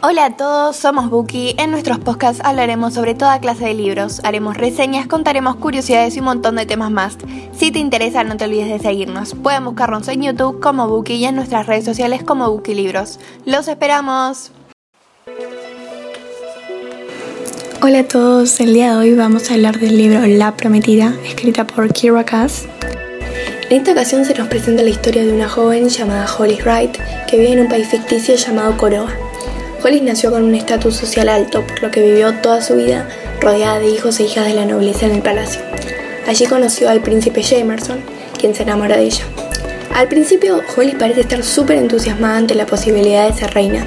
Hola a todos, somos Buki. En nuestros podcasts hablaremos sobre toda clase de libros, haremos reseñas, contaremos curiosidades y un montón de temas más. Si te interesa, no te olvides de seguirnos. Pueden buscarnos en YouTube como Buki y en nuestras redes sociales como Buki Libros. ¡Los esperamos! Hola a todos, el día de hoy vamos a hablar del libro La Prometida, escrita por Kira Cass. En esta ocasión se nos presenta la historia de una joven llamada Holly Wright que vive en un país ficticio llamado Coroa. Hollis nació con un estatus social alto, por lo que vivió toda su vida rodeada de hijos e hijas de la nobleza en el palacio. Allí conoció al príncipe Jamerson, quien se enamora de ella. Al principio, Hollis parece estar súper entusiasmada ante la posibilidad de ser reina,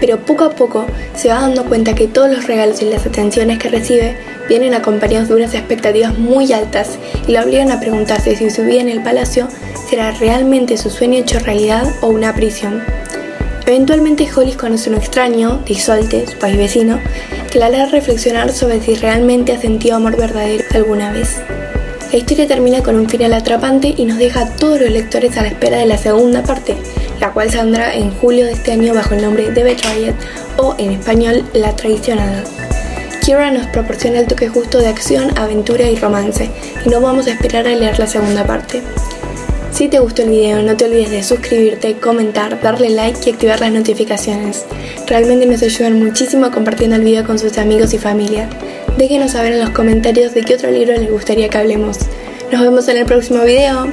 pero poco a poco se va dando cuenta que todos los regalos y las atenciones que recibe vienen acompañados de unas expectativas muy altas y la obligan a preguntarse si su vida en el palacio será realmente su sueño hecho realidad o una prisión. Eventualmente Hollis conoce a un extraño, Disolte, su país vecino, que la hará reflexionar sobre si realmente ha sentido amor verdadero alguna vez. La historia termina con un final atrapante y nos deja a todos los lectores a la espera de la segunda parte, la cual saldrá en julio de este año bajo el nombre de Betrayed o en español La Traicionada. Kira nos proporciona el toque justo de acción, aventura y romance, y no vamos a esperar a leer la segunda parte. Si te gustó el video no te olvides de suscribirte, comentar, darle like y activar las notificaciones. Realmente nos ayudan muchísimo compartiendo el video con sus amigos y familia. Déjenos saber en los comentarios de qué otro libro les gustaría que hablemos. Nos vemos en el próximo video.